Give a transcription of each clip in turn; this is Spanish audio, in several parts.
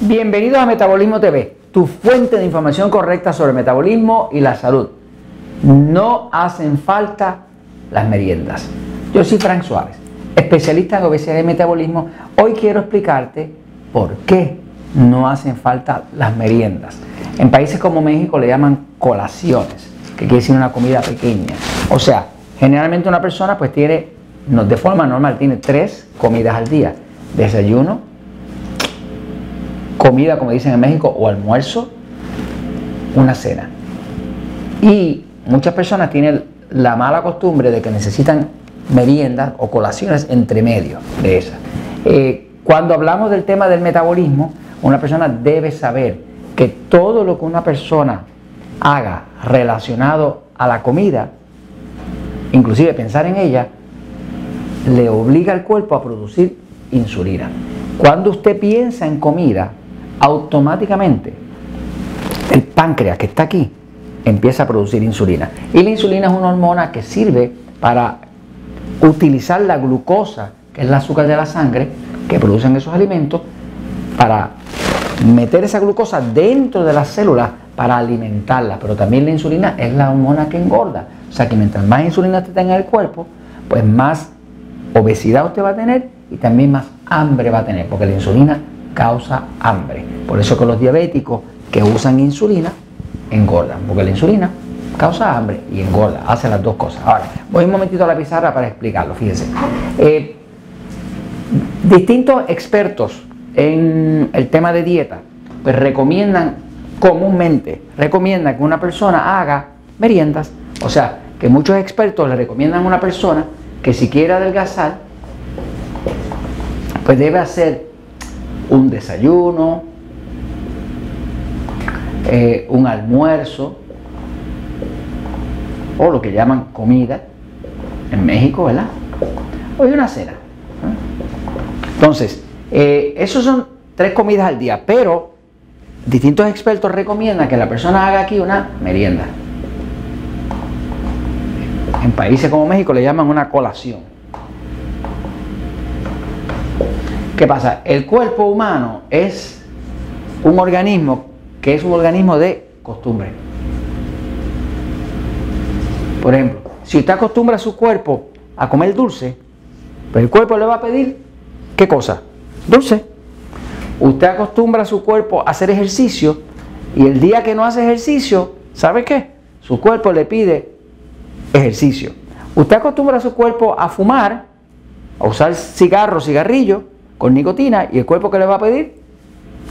Bienvenidos a Metabolismo TV, tu fuente de información correcta sobre metabolismo y la salud. No hacen falta las meriendas. Yo soy Frank Suárez, especialista en obesidad y metabolismo. Hoy quiero explicarte por qué no hacen falta las meriendas. En países como México le llaman colaciones, que quiere decir una comida pequeña. O sea, generalmente una persona pues tiene, de forma normal, tiene tres comidas al día. Desayuno, comida, como dicen en México, o almuerzo, una cena. Y muchas personas tienen la mala costumbre de que necesitan meriendas o colaciones entre medio de esas. Eh, cuando hablamos del tema del metabolismo, una persona debe saber que todo lo que una persona haga relacionado a la comida, inclusive pensar en ella, le obliga al cuerpo a producir insulina. Cuando usted piensa en comida, automáticamente el páncreas que está aquí empieza a producir insulina. Y la insulina es una hormona que sirve para utilizar la glucosa, que es el azúcar de la sangre, que producen esos alimentos, para meter esa glucosa dentro de las células para alimentarla. Pero también la insulina es la hormona que engorda. O sea que mientras más insulina usted tenga en el cuerpo, pues más obesidad usted va a tener y también más hambre va a tener, porque la insulina causa hambre. Por eso que los diabéticos que usan insulina engordan, porque la insulina causa hambre y engorda, hace las dos cosas. Ahora, voy un momentito a la pizarra para explicarlo, fíjense. Eh, distintos expertos en el tema de dieta, pues recomiendan comúnmente, recomiendan que una persona haga meriendas, o sea, que muchos expertos le recomiendan a una persona que si quiere adelgazar, pues debe hacer un desayuno, eh, un almuerzo o lo que llaman comida en México, ¿verdad? O una cena. Entonces, eh, esos son tres comidas al día, pero distintos expertos recomiendan que la persona haga aquí una merienda. En países como México le llaman una colación. ¿Qué pasa? El cuerpo humano es un organismo que es un organismo de costumbre. Por ejemplo, si usted acostumbra a su cuerpo a comer dulce, pues el cuerpo le va a pedir, ¿qué cosa? Dulce. Usted acostumbra a su cuerpo a hacer ejercicio y el día que no hace ejercicio, ¿sabe qué? Su cuerpo le pide ejercicio. Usted acostumbra a su cuerpo a fumar, a usar cigarro, cigarrillo, con nicotina y el cuerpo que le va a pedir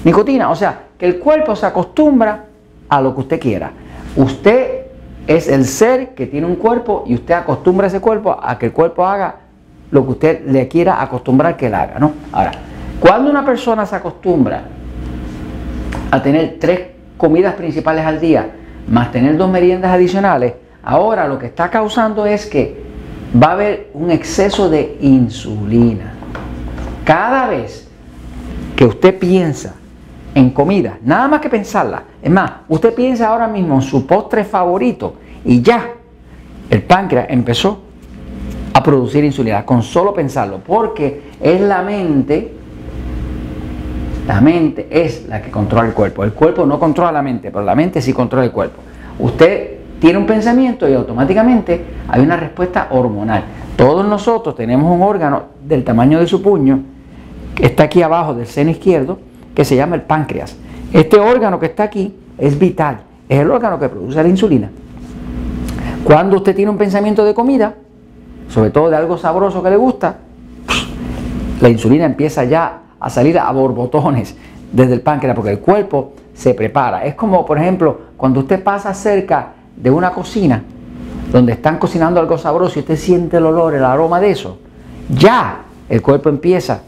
nicotina. O sea, que el cuerpo se acostumbra a lo que usted quiera. Usted es el ser que tiene un cuerpo y usted acostumbra a ese cuerpo a que el cuerpo haga lo que usted le quiera acostumbrar que él haga, ¿no? Ahora, cuando una persona se acostumbra a tener tres comidas principales al día, más tener dos meriendas adicionales, ahora lo que está causando es que va a haber un exceso de insulina. Cada vez que usted piensa en comida, nada más que pensarla, es más, usted piensa ahora mismo en su postre favorito y ya el páncreas empezó a producir insulina con solo pensarlo, porque es la mente, la mente es la que controla el cuerpo. El cuerpo no controla la mente, pero la mente sí controla el cuerpo. Usted tiene un pensamiento y automáticamente hay una respuesta hormonal. Todos nosotros tenemos un órgano del tamaño de su puño está aquí abajo del seno izquierdo, que se llama el páncreas. Este órgano que está aquí es vital, es el órgano que produce la insulina. Cuando usted tiene un pensamiento de comida, sobre todo de algo sabroso que le gusta, la insulina empieza ya a salir a borbotones desde el páncreas porque el cuerpo se prepara. Es como, por ejemplo, cuando usted pasa cerca de una cocina donde están cocinando algo sabroso y usted siente el olor, el aroma de eso, ya el cuerpo empieza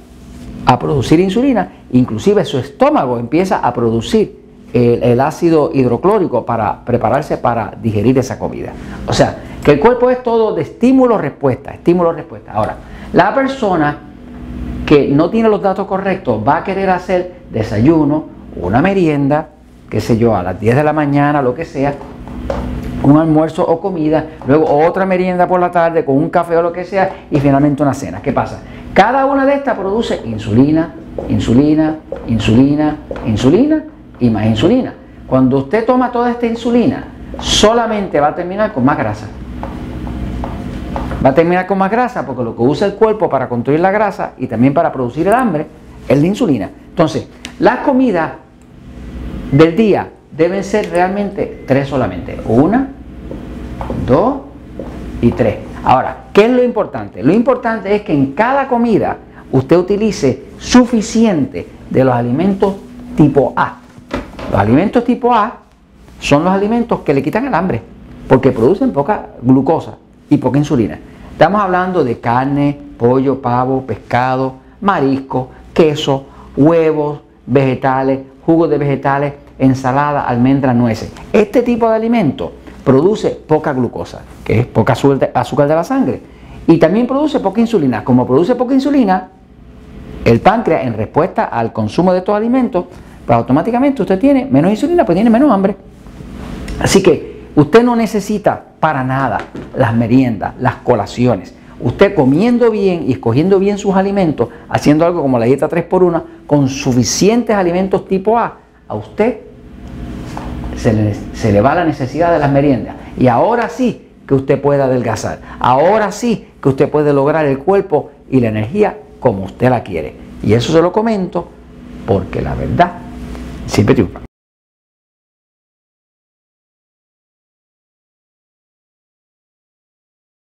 a producir insulina, inclusive su estómago empieza a producir el, ácido hidroclórico para prepararse para digerir esa comida. O sea, que el cuerpo es todo de estímulo-respuesta, estímulo-respuesta. Ahora, la persona que no tiene los datos correctos va a querer hacer desayuno, una merienda, qué sé yo, a las 10 de la mañana, lo que sea, un almuerzo o comida, luego otra merienda por la tarde con un café o lo que sea y finalmente una cena. ¿Qué pasa? Cada una de estas produce insulina, insulina, insulina, insulina y más insulina. Cuando usted toma toda esta insulina, solamente va a terminar con más grasa. Va a terminar con más grasa porque lo que usa el cuerpo para construir la grasa y también para producir el hambre es la insulina. Entonces, las comidas del día deben ser realmente tres solamente. Una, dos y tres. Ahora, ¿qué es lo importante? Lo importante es que en cada comida usted utilice suficiente de los alimentos tipo A. Los alimentos tipo A son los alimentos que le quitan el hambre porque producen poca glucosa y poca insulina. Estamos hablando de carne, pollo, pavo, pescado, marisco, queso, huevos, vegetales, jugos de vegetales, ensalada, almendras, nueces. Este tipo de alimento produce poca glucosa, que es poca azúcar de la sangre, y también produce poca insulina. Como produce poca insulina, el páncreas en respuesta al consumo de estos alimentos, pues automáticamente usted tiene menos insulina, pues tiene menos hambre. Así que usted no necesita para nada las meriendas, las colaciones. Usted comiendo bien y escogiendo bien sus alimentos, haciendo algo como la dieta 3x1, con suficientes alimentos tipo A, a usted se le, va la necesidad de las meriendas. Y ahora sí que usted puede adelgazar. Ahora sí que usted puede lograr el cuerpo y la energía como usted la quiere. Y eso se lo comento porque la verdad siempre triunfa.